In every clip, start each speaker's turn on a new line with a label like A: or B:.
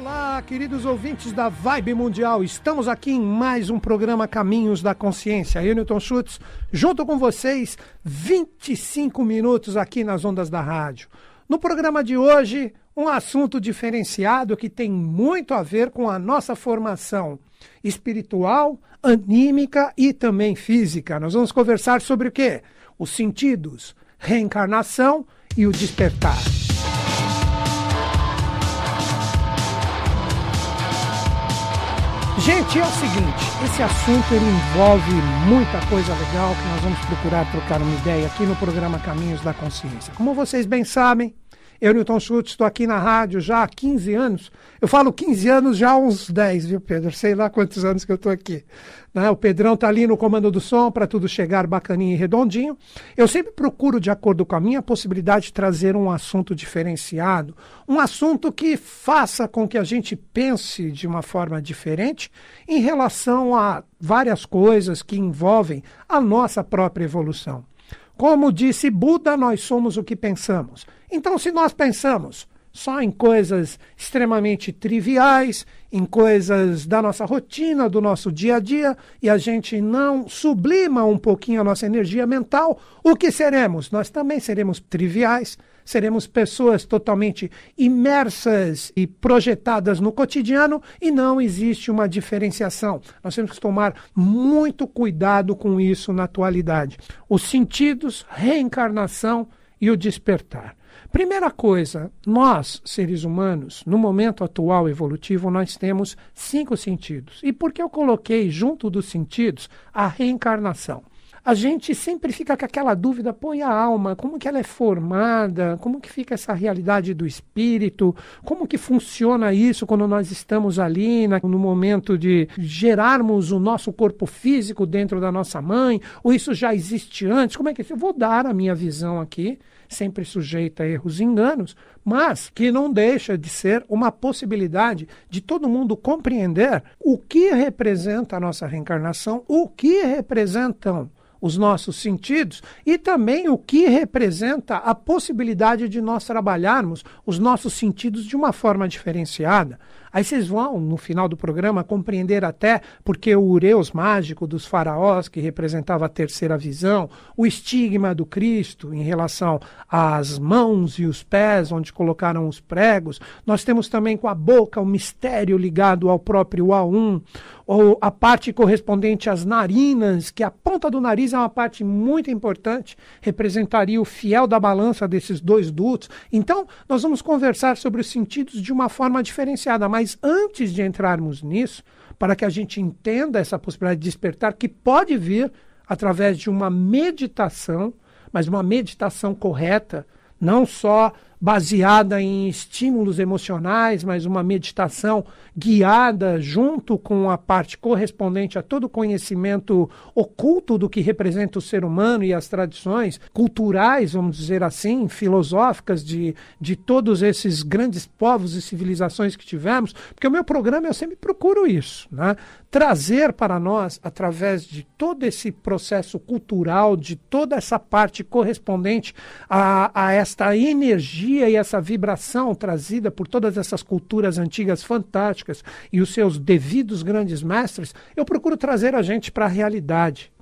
A: Olá, queridos ouvintes da Vibe Mundial. Estamos aqui em mais um programa Caminhos da Consciência. Eu, Newton Schutz, junto com vocês, 25 minutos aqui nas ondas da rádio. No programa de hoje, um assunto diferenciado que tem muito a ver com a nossa formação espiritual, anímica e também física. Nós vamos conversar sobre o quê? Os sentidos, reencarnação e o despertar. Gente, é o seguinte, esse assunto ele envolve muita coisa legal que nós vamos procurar trocar uma ideia aqui no programa Caminhos da Consciência. Como vocês bem sabem, eu, Newton Schultz, estou aqui na rádio já há 15 anos. Eu falo 15 anos já há uns 10, viu, Pedro? Sei lá quantos anos que eu estou aqui. Né? O Pedrão está ali no comando do som para tudo chegar bacaninho e redondinho. Eu sempre procuro, de acordo com a minha possibilidade, trazer um assunto diferenciado, um assunto que faça com que a gente pense de uma forma diferente em relação a várias coisas que envolvem a nossa própria evolução. Como disse Buda, nós somos o que pensamos. Então, se nós pensamos só em coisas extremamente triviais, em coisas da nossa rotina, do nosso dia a dia, e a gente não sublima um pouquinho a nossa energia mental, o que seremos? Nós também seremos triviais, seremos pessoas totalmente imersas e projetadas no cotidiano e não existe uma diferenciação. Nós temos que tomar muito cuidado com isso na atualidade. Os sentidos, reencarnação e o despertar. Primeira coisa, nós, seres humanos, no momento atual evolutivo, nós temos cinco sentidos. E por que eu coloquei junto dos sentidos a reencarnação? A gente sempre fica com aquela dúvida, pô, e a alma, como que ela é formada, como que fica essa realidade do espírito, como que funciona isso quando nós estamos ali na, no momento de gerarmos o nosso corpo físico dentro da nossa mãe, ou isso já existe antes, como é que é? Eu vou dar a minha visão aqui, sempre sujeita a erros e enganos, mas que não deixa de ser uma possibilidade de todo mundo compreender o que representa a nossa reencarnação, o que representam os nossos sentidos e também o que representa a possibilidade de nós trabalharmos os nossos sentidos de uma forma diferenciada. Aí vocês vão, no final do programa, compreender até porque o ureus mágico dos faraós, que representava a terceira visão, o estigma do Cristo em relação às mãos e os pés, onde colocaram os pregos. Nós temos também com a boca o mistério ligado ao próprio A1, ou a parte correspondente às narinas, que a ponta do nariz é uma parte muito importante, representaria o fiel da balança desses dois dutos. Então, nós vamos conversar sobre os sentidos de uma forma diferenciada, mas antes de entrarmos nisso, para que a gente entenda essa possibilidade de despertar, que pode vir através de uma meditação, mas uma meditação correta, não só baseada em estímulos emocionais, mas uma meditação guiada junto com a parte correspondente a todo o conhecimento oculto do que representa o ser humano e as tradições culturais, vamos dizer assim, filosóficas de, de todos esses grandes povos e civilizações que tivemos, porque o meu programa eu sempre procuro isso, né? Trazer para nós, através de todo esse processo cultural, de toda essa parte correspondente a, a esta energia e essa vibração trazida por todas essas culturas antigas fantásticas e os seus devidos grandes mestres, eu procuro trazer a gente para a realidade.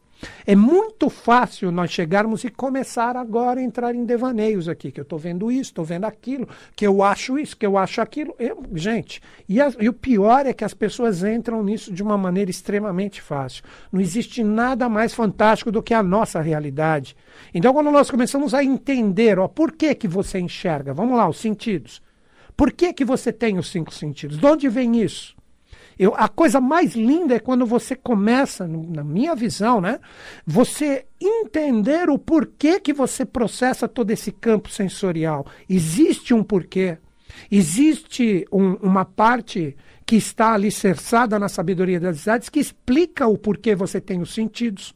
A: É muito fácil nós chegarmos e começar agora a entrar em devaneios aqui, que eu estou vendo isso, estou vendo aquilo, que eu acho isso, que eu acho aquilo. Eu, gente, e, e o pior é que as pessoas entram nisso de uma maneira extremamente fácil. Não existe nada mais fantástico do que a nossa realidade. Então, quando nós começamos a entender, ó, por que, que você enxerga? Vamos lá, os sentidos. Por que, que você tem os cinco sentidos? De onde vem isso? Eu, a coisa mais linda é quando você começa, na minha visão, né? Você entender o porquê que você processa todo esse campo sensorial. Existe um porquê. Existe um, uma parte que está alicerçada na sabedoria das idades que explica o porquê você tem os sentidos.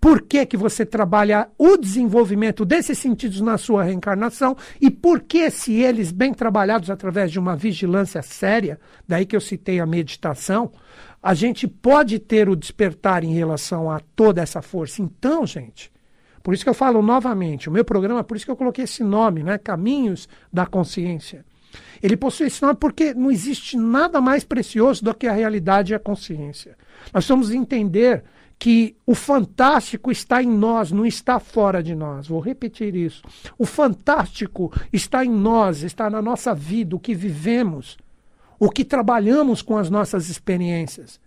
A: Por que, que você trabalha o desenvolvimento desses sentidos na sua reencarnação e por que, se eles bem trabalhados através de uma vigilância séria, daí que eu citei a meditação, a gente pode ter o despertar em relação a toda essa força. Então, gente, por isso que eu falo novamente, o meu programa, por isso que eu coloquei esse nome, né? Caminhos da Consciência. Ele possui esse nome porque não existe nada mais precioso do que a realidade e a consciência. Nós vamos entender que o fantástico está em nós, não está fora de nós. Vou repetir isso. O fantástico está em nós, está na nossa vida, o que vivemos, o que trabalhamos com as nossas experiências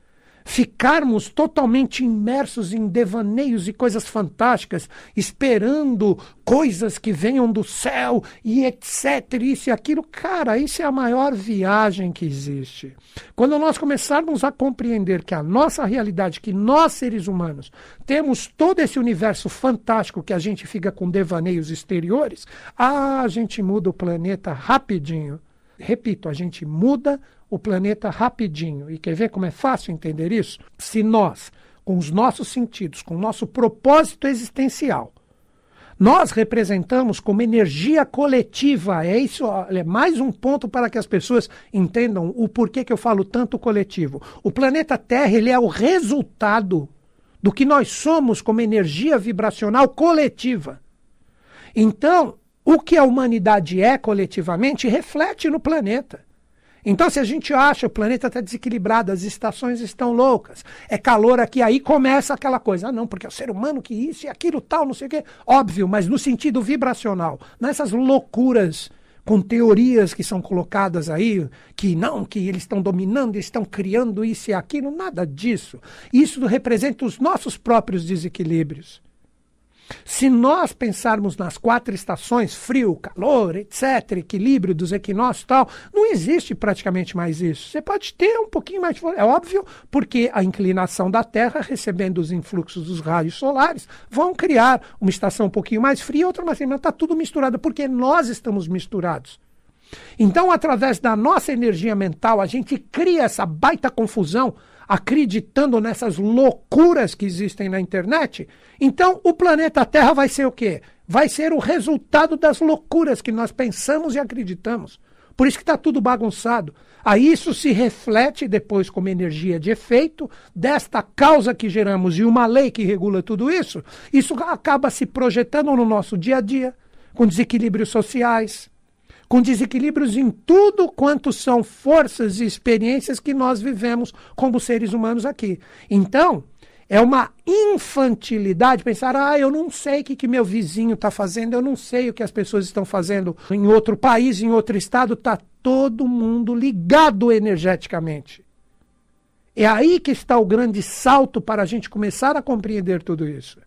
A: ficarmos totalmente imersos em devaneios e coisas fantásticas, esperando coisas que venham do céu e etc. Isso e aquilo, cara, isso é a maior viagem que existe. Quando nós começarmos a compreender que a nossa realidade, que nós seres humanos temos todo esse universo fantástico que a gente fica com devaneios exteriores, ah, a gente muda o planeta rapidinho. Repito, a gente muda o planeta rapidinho. E quer ver como é fácil entender isso? Se nós, com os nossos sentidos, com o nosso propósito existencial, nós representamos como energia coletiva. É isso, é mais um ponto para que as pessoas entendam o porquê que eu falo tanto coletivo. O planeta Terra ele é o resultado do que nós somos como energia vibracional coletiva. Então, o que a humanidade é coletivamente reflete no planeta. Então, se a gente acha o planeta está desequilibrado, as estações estão loucas, é calor aqui, aí começa aquela coisa. Ah, não, porque é o ser humano que isso e aquilo tal, não sei o quê. Óbvio, mas no sentido vibracional. Nessas loucuras com teorias que são colocadas aí, que não, que eles estão dominando, estão criando isso e aquilo, nada disso. Isso representa os nossos próprios desequilíbrios. Se nós pensarmos nas quatro estações, frio, calor, etc., equilíbrio dos equinócios e tal, não existe praticamente mais isso. Você pode ter um pouquinho mais de. É óbvio, porque a inclinação da Terra, recebendo os influxos dos raios solares, vão criar uma estação um pouquinho mais fria, outra mais quente. Está tudo misturado, porque nós estamos misturados. Então, através da nossa energia mental, a gente cria essa baita confusão acreditando nessas loucuras que existem na internet, então o planeta Terra vai ser o quê? Vai ser o resultado das loucuras que nós pensamos e acreditamos. Por isso que está tudo bagunçado. Aí isso se reflete depois como energia de efeito desta causa que geramos e uma lei que regula tudo isso. Isso acaba se projetando no nosso dia a dia, com desequilíbrios sociais, com desequilíbrios em tudo quanto são forças e experiências que nós vivemos como seres humanos aqui. Então, é uma infantilidade pensar, ah, eu não sei o que, que meu vizinho está fazendo, eu não sei o que as pessoas estão fazendo em outro país, em outro estado, está todo mundo ligado energeticamente. É aí que está o grande salto para a gente começar a compreender tudo isso.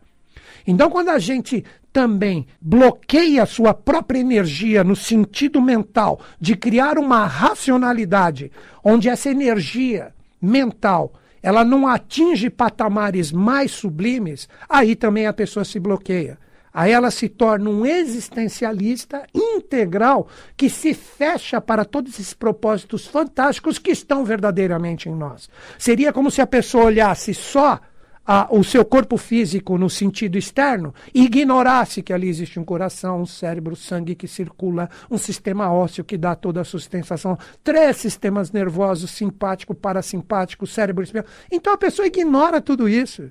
A: Então, quando a gente também bloqueia sua própria energia no sentido mental de criar uma racionalidade onde essa energia mental ela não atinge patamares mais sublimes, aí também a pessoa se bloqueia. Aí ela se torna um existencialista integral que se fecha para todos esses propósitos fantásticos que estão verdadeiramente em nós. Seria como se a pessoa olhasse só a, o seu corpo físico no sentido externo e ignorasse que ali existe um coração, um cérebro, sangue que circula, um sistema ósseo que dá toda a sustentação, três sistemas nervosos, simpático, parasimpático, cérebro espinhal. Então a pessoa ignora tudo isso.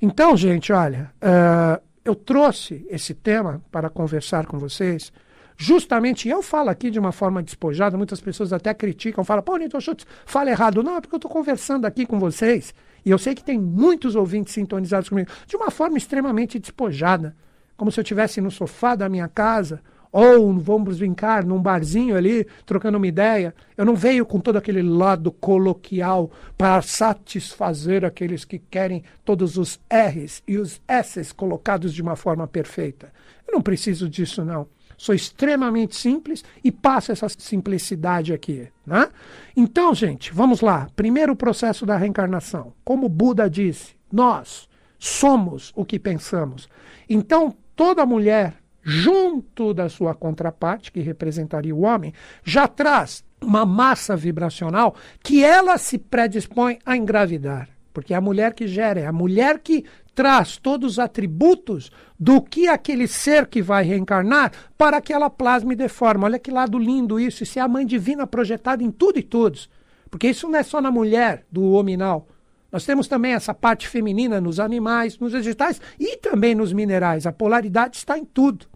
A: Então, gente, olha, uh, eu trouxe esse tema para conversar com vocês justamente, eu falo aqui de uma forma despojada, muitas pessoas até criticam, falam, pô, Nito Schultz, fala errado. Não, é porque eu estou conversando aqui com vocês e eu sei que tem muitos ouvintes sintonizados comigo, de uma forma extremamente despojada, como se eu estivesse no sofá da minha casa, ou vamos brincar num barzinho ali, trocando uma ideia. Eu não venho com todo aquele lado coloquial para satisfazer aqueles que querem todos os R's e os S's colocados de uma forma perfeita. Eu não preciso disso, não. Sou extremamente simples e passo essa simplicidade aqui. Né? Então, gente, vamos lá. Primeiro processo da reencarnação. Como Buda disse, nós somos o que pensamos. Então, toda mulher, junto da sua contraparte, que representaria o homem, já traz uma massa vibracional que ela se predispõe a engravidar. Porque é a mulher que gera, é a mulher que traz todos os atributos do que aquele ser que vai reencarnar para que ela plasme de forma. Olha que lado lindo isso. Isso é a mãe divina projetada em tudo e todos. Porque isso não é só na mulher do hominal. Nós temos também essa parte feminina nos animais, nos vegetais e também nos minerais. A polaridade está em tudo.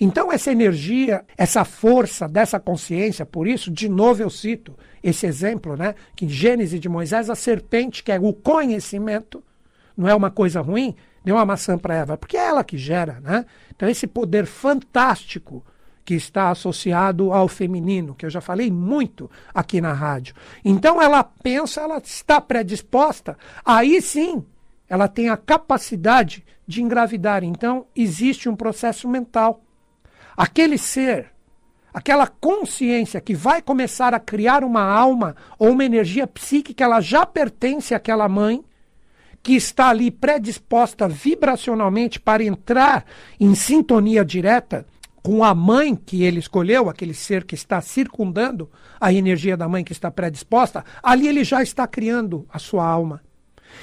A: Então, essa energia, essa força dessa consciência, por isso, de novo eu cito esse exemplo, né? Que em Gênesis de Moisés, a serpente, que é o conhecimento, não é uma coisa ruim, deu uma maçã para Eva, porque é ela que gera, né? Então, esse poder fantástico que está associado ao feminino, que eu já falei muito aqui na rádio. Então, ela pensa, ela está predisposta, aí sim ela tem a capacidade de engravidar. Então, existe um processo mental. Aquele ser, aquela consciência que vai começar a criar uma alma ou uma energia psíquica, ela já pertence àquela mãe que está ali predisposta vibracionalmente para entrar em sintonia direta com a mãe que ele escolheu, aquele ser que está circundando a energia da mãe que está predisposta, ali ele já está criando a sua alma.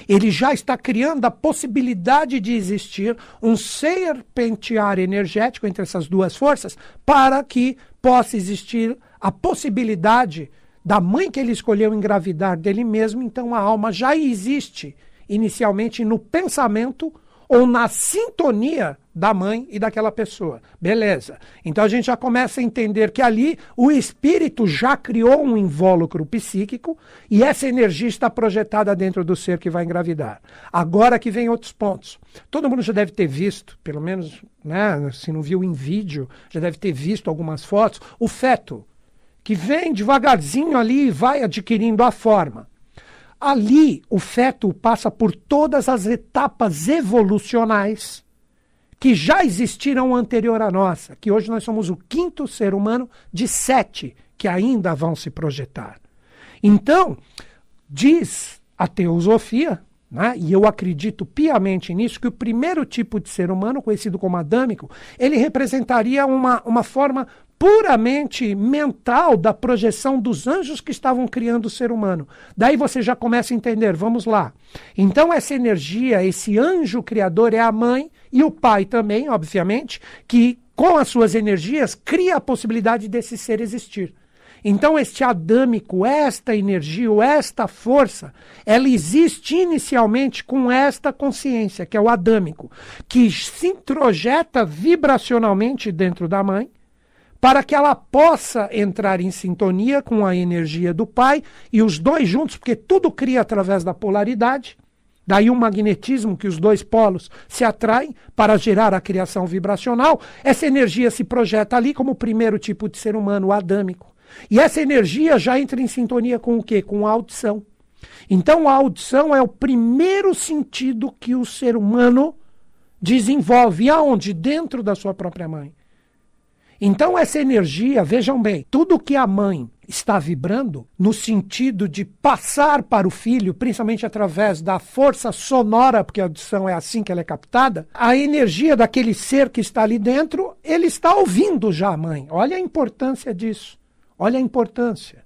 A: Ele já está criando a possibilidade de existir um serpentear energético entre essas duas forças para que possa existir a possibilidade da mãe que ele escolheu engravidar dele mesmo. Então a alma já existe inicialmente no pensamento ou na sintonia da mãe e daquela pessoa. Beleza. Então a gente já começa a entender que ali o espírito já criou um invólucro psíquico e essa energia está projetada dentro do ser que vai engravidar. Agora que vem outros pontos. Todo mundo já deve ter visto, pelo menos, né, se não viu em vídeo, já deve ter visto algumas fotos, o feto que vem devagarzinho ali e vai adquirindo a forma. Ali, o feto passa por todas as etapas evolucionais que já existiram anterior à nossa, que hoje nós somos o quinto ser humano de sete que ainda vão se projetar. Então, diz a teosofia, né, e eu acredito piamente nisso, que o primeiro tipo de ser humano, conhecido como adâmico, ele representaria uma, uma forma puramente mental da projeção dos anjos que estavam criando o ser humano. Daí você já começa a entender, vamos lá. Então, essa energia, esse anjo criador é a mãe e o pai também, obviamente, que com as suas energias cria a possibilidade desse ser existir. Então, este adâmico, esta energia, esta força, ela existe inicialmente com esta consciência, que é o adâmico, que se introjeta vibracionalmente dentro da mãe para que ela possa entrar em sintonia com a energia do pai e os dois juntos, porque tudo cria através da polaridade. Daí um magnetismo que os dois polos se atraem para gerar a criação vibracional. Essa energia se projeta ali como o primeiro tipo de ser humano, o adâmico. E essa energia já entra em sintonia com o quê? Com a audição. Então a audição é o primeiro sentido que o ser humano desenvolve. Aonde? Dentro da sua própria mãe. Então, essa energia, vejam bem, tudo que a mãe está vibrando, no sentido de passar para o filho, principalmente através da força sonora, porque a audição é assim que ela é captada, a energia daquele ser que está ali dentro, ele está ouvindo já a mãe. Olha a importância disso. Olha a importância.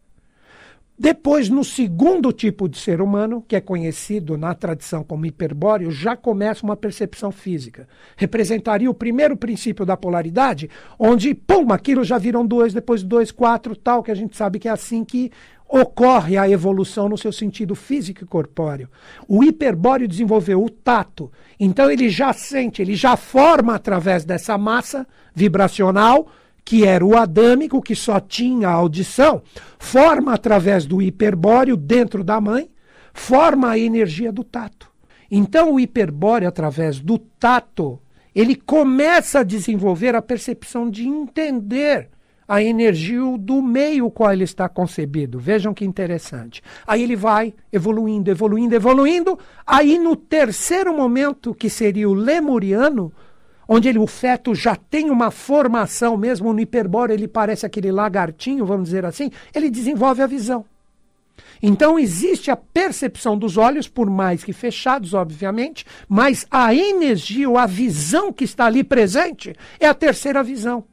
A: Depois, no segundo tipo de ser humano, que é conhecido na tradição como hiperbóreo, já começa uma percepção física. Representaria o primeiro princípio da polaridade, onde, pum, aquilo já viram dois, depois dois, quatro, tal, que a gente sabe que é assim que ocorre a evolução no seu sentido físico e corpóreo. O hiperbóreo desenvolveu o tato, então ele já sente, ele já forma através dessa massa vibracional que era o adâmico, que só tinha audição, forma através do hiperbóreo dentro da mãe, forma a energia do tato. Então o hiperbóreo, através do tato, ele começa a desenvolver a percepção de entender a energia do meio qual ele está concebido. Vejam que interessante. Aí ele vai evoluindo, evoluindo, evoluindo. Aí no terceiro momento, que seria o lemuriano, onde ele, o feto já tem uma formação, mesmo no hiperbóreo ele parece aquele lagartinho, vamos dizer assim, ele desenvolve a visão. Então existe a percepção dos olhos, por mais que fechados, obviamente, mas a energia ou a visão que está ali presente é a terceira visão.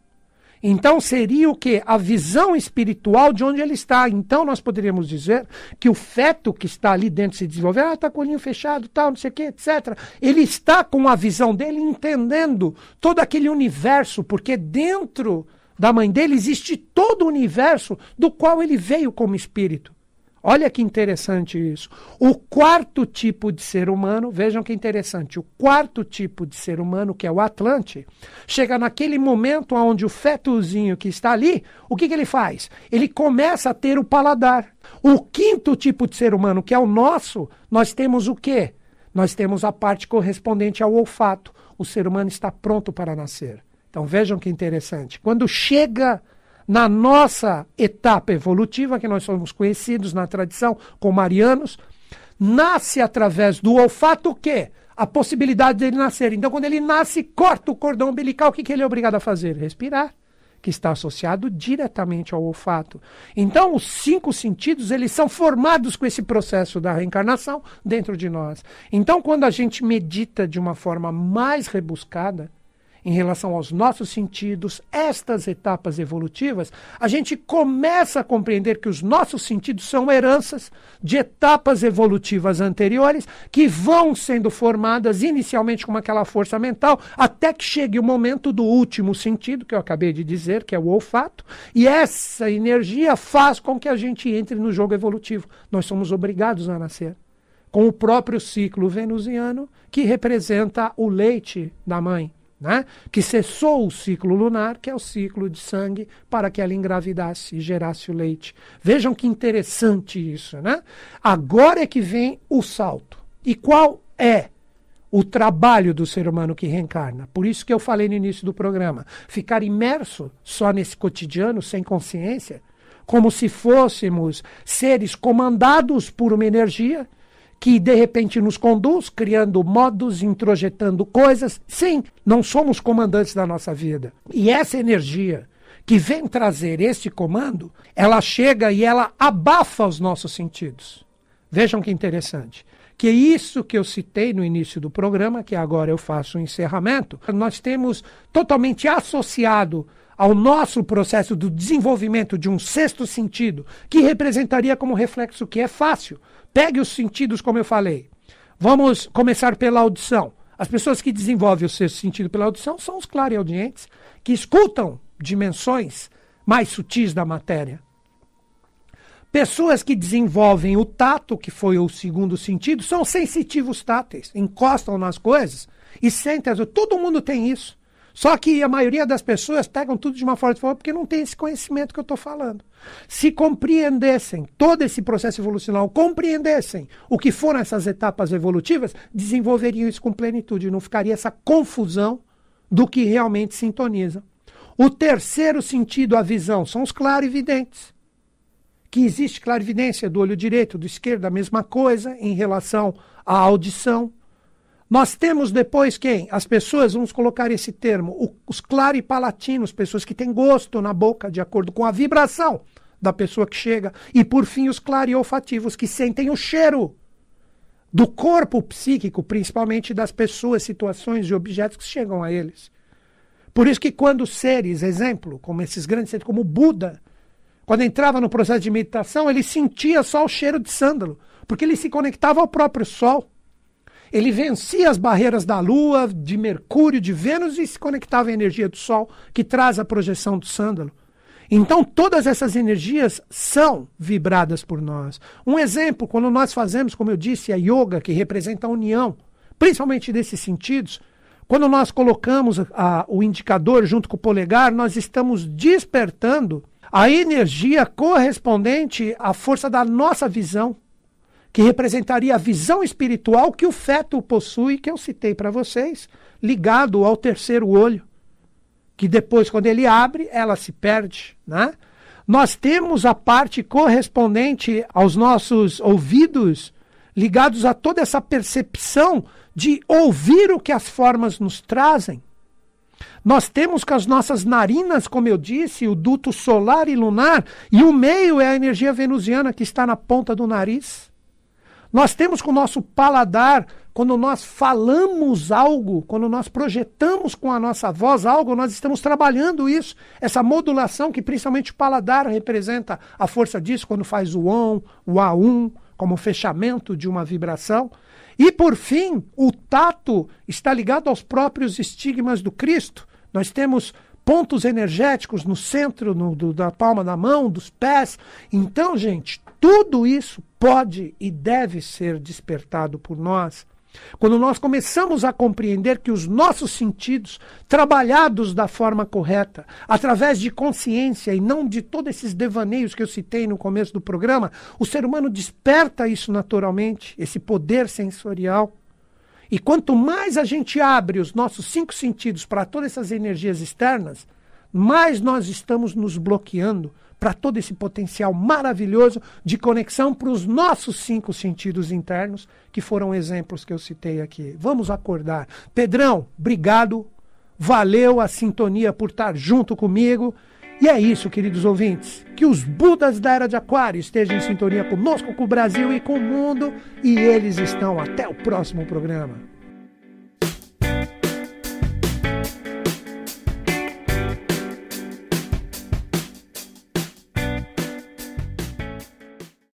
A: Então seria o que? A visão espiritual de onde ele está. Então nós poderíamos dizer que o feto que está ali dentro se desenvolver, ah, está com o olhinho fechado, tal, não sei o que, etc. Ele está com a visão dele entendendo todo aquele universo, porque dentro da mãe dele existe todo o universo do qual ele veio como espírito. Olha que interessante isso. O quarto tipo de ser humano, vejam que interessante, o quarto tipo de ser humano, que é o Atlante, chega naquele momento onde o fetozinho que está ali, o que, que ele faz? Ele começa a ter o paladar. O quinto tipo de ser humano, que é o nosso, nós temos o quê? Nós temos a parte correspondente ao olfato. O ser humano está pronto para nascer. Então vejam que interessante. Quando chega na nossa etapa evolutiva, que nós somos conhecidos na tradição como marianos, nasce através do olfato o quê? A possibilidade dele nascer. Então, quando ele nasce, corta o cordão umbilical, o que, que ele é obrigado a fazer? Respirar, que está associado diretamente ao olfato. Então, os cinco sentidos, eles são formados com esse processo da reencarnação dentro de nós. Então, quando a gente medita de uma forma mais rebuscada, em relação aos nossos sentidos, estas etapas evolutivas, a gente começa a compreender que os nossos sentidos são heranças de etapas evolutivas anteriores que vão sendo formadas inicialmente com aquela força mental até que chegue o momento do último sentido, que eu acabei de dizer, que é o olfato, e essa energia faz com que a gente entre no jogo evolutivo. Nós somos obrigados a nascer com o próprio ciclo venusiano, que representa o leite da mãe né? que cessou o ciclo lunar, que é o ciclo de sangue, para que ela engravidasse e gerasse o leite. Vejam que interessante isso. Né? Agora é que vem o salto. E qual é o trabalho do ser humano que reencarna? Por isso que eu falei no início do programa: ficar imerso só nesse cotidiano, sem consciência, como se fôssemos seres comandados por uma energia que de repente nos conduz, criando modos, introjetando coisas. Sim, não somos comandantes da nossa vida. E essa energia que vem trazer esse comando, ela chega e ela abafa os nossos sentidos. Vejam que interessante. Que é isso que eu citei no início do programa, que agora eu faço o encerramento, nós temos totalmente associado ao nosso processo do desenvolvimento de um sexto sentido, que representaria como reflexo que é fácil, Pegue os sentidos, como eu falei. Vamos começar pela audição. As pessoas que desenvolvem o sexto sentido pela audição são os clareaudientes, que escutam dimensões mais sutis da matéria. Pessoas que desenvolvem o tato, que foi o segundo sentido, são sensitivos táteis, encostam nas coisas e sentem. Todo mundo tem isso. Só que a maioria das pessoas pegam tudo de uma forma diferente porque não tem esse conhecimento que eu estou falando. Se compreendessem todo esse processo evolucional, compreendessem o que foram essas etapas evolutivas, desenvolveriam isso com plenitude, não ficaria essa confusão do que realmente sintoniza. O terceiro sentido, a visão, são os clarividentes. Que existe clarividência do olho direito, do esquerdo, a mesma coisa em relação à audição. Nós temos depois quem? As pessoas, vamos colocar esse termo, o, os claripalatinos, pessoas que têm gosto na boca, de acordo com a vibração da pessoa que chega. E por fim, os clariolfativos, que sentem o cheiro do corpo psíquico, principalmente das pessoas, situações e objetos que chegam a eles. Por isso que quando seres, exemplo, como esses grandes seres, como Buda, quando entrava no processo de meditação, ele sentia só o cheiro de sândalo, porque ele se conectava ao próprio sol. Ele vencia as barreiras da Lua, de Mercúrio, de Vênus e se conectava à energia do Sol, que traz a projeção do sândalo. Então, todas essas energias são vibradas por nós. Um exemplo, quando nós fazemos, como eu disse, a yoga, que representa a união, principalmente desses sentidos, quando nós colocamos a, o indicador junto com o polegar, nós estamos despertando a energia correspondente à força da nossa visão que representaria a visão espiritual que o feto possui, que eu citei para vocês, ligado ao terceiro olho, que depois, quando ele abre, ela se perde. Né? Nós temos a parte correspondente aos nossos ouvidos, ligados a toda essa percepção de ouvir o que as formas nos trazem. Nós temos com as nossas narinas, como eu disse, o duto solar e lunar, e o meio é a energia venusiana que está na ponta do nariz. Nós temos com o nosso paladar, quando nós falamos algo, quando nós projetamos com a nossa voz algo, nós estamos trabalhando isso, essa modulação que principalmente o paladar representa a força disso, quando faz o on, o A1, como fechamento de uma vibração. E por fim, o tato está ligado aos próprios estigmas do Cristo. Nós temos pontos energéticos no centro no, do, da palma da mão, dos pés. Então, gente, tudo isso pode e deve ser despertado por nós quando nós começamos a compreender que os nossos sentidos, trabalhados da forma correta, através de consciência e não de todos esses devaneios que eu citei no começo do programa, o ser humano desperta isso naturalmente, esse poder sensorial. E quanto mais a gente abre os nossos cinco sentidos para todas essas energias externas, mais nós estamos nos bloqueando para todo esse potencial maravilhoso de conexão para os nossos cinco sentidos internos, que foram exemplos que eu citei aqui. Vamos acordar. Pedrão, obrigado. Valeu a sintonia por estar junto comigo. E é isso, queridos ouvintes. Que os Budas da Era de Aquário estejam em sintonia conosco, com o Brasil e com o mundo. E eles estão. Até o próximo programa.